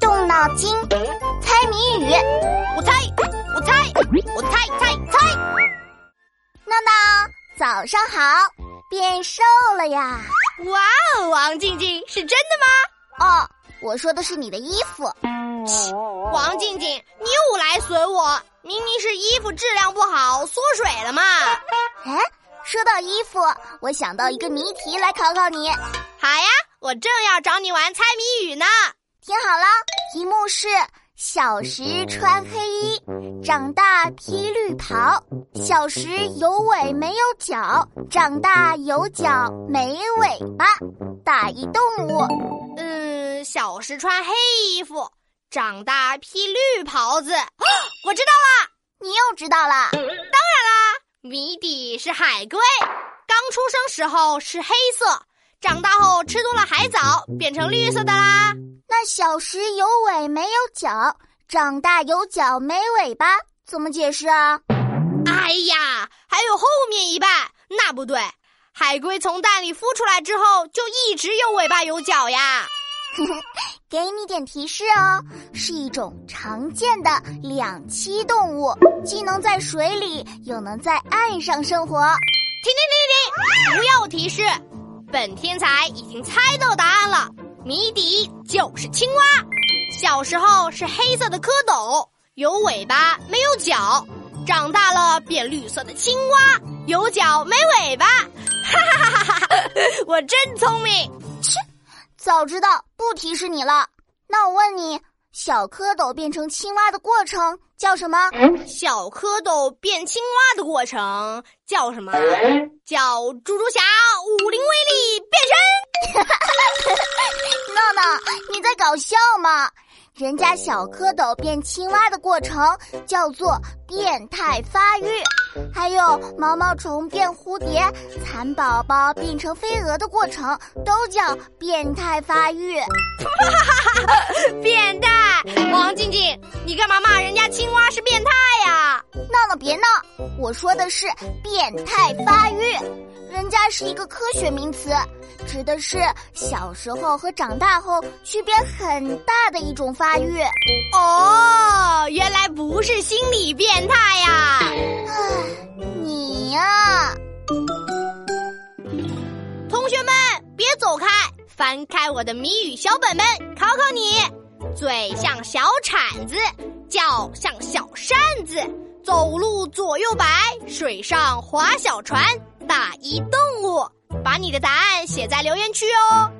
动脑筋，猜谜语。我猜，我猜，我猜猜猜。闹闹，早上好，变瘦了呀！哇哦，王静静，是真的吗？哦，我说的是你的衣服。王静静，你又来损我，明明是衣服质量不好缩水了嘛。哎，说到衣服，我想到一个谜题来考考你。好呀，我正要找你玩猜谜语呢。听好了，题目是：小时穿黑衣，长大披绿袍。小时有尾没有脚，长大有脚没尾巴。打一动物。嗯，小时穿黑衣服，长大披绿袍子。我知道了，你又知道了。当然啦，谜底是海龟，刚出生时候是黑色，长大后吃多了海藻，变成绿色的啦。那小时有尾没有脚，长大有脚没尾巴，怎么解释啊？哎呀，还有后面一半，那不对。海龟从蛋里孵出来之后，就一直有尾巴有脚呀。给你点提示哦，是一种常见的两栖动物，既能在水里，又能在岸上生活。停停停停停！不要提示，本天才已经猜到答案了。谜底就是青蛙，小时候是黑色的蝌蚪，有尾巴没有脚，长大了变绿色的青蛙，有脚没尾巴，哈哈哈哈哈！我真聪明，切，早知道不提示你了。那我问你，小蝌蚪变成青蛙的过程叫什么？小蝌蚪变青蛙的过程叫什么？叫猪猪侠武林威力变身。闹闹，你在搞笑吗？人家小蝌蚪变青蛙的过程叫做变态发育，还有毛毛虫变蝴蝶、蚕宝宝变成飞蛾的过程都叫变态发育。变态！王静静，你干嘛骂人家青蛙是变态呀？闹闹别闹，我说的是变态发育，人家是一个科学名词。指的是小时候和长大后区别很大的一种发育。哦，原来不是心理变态呀！唉，你呀，同学们别走开，翻开我的谜语小本本，考考你：嘴像小铲子，脚像小扇子，走路左右摆，水上划小船，哪一动物。把你的答案写在留言区哦。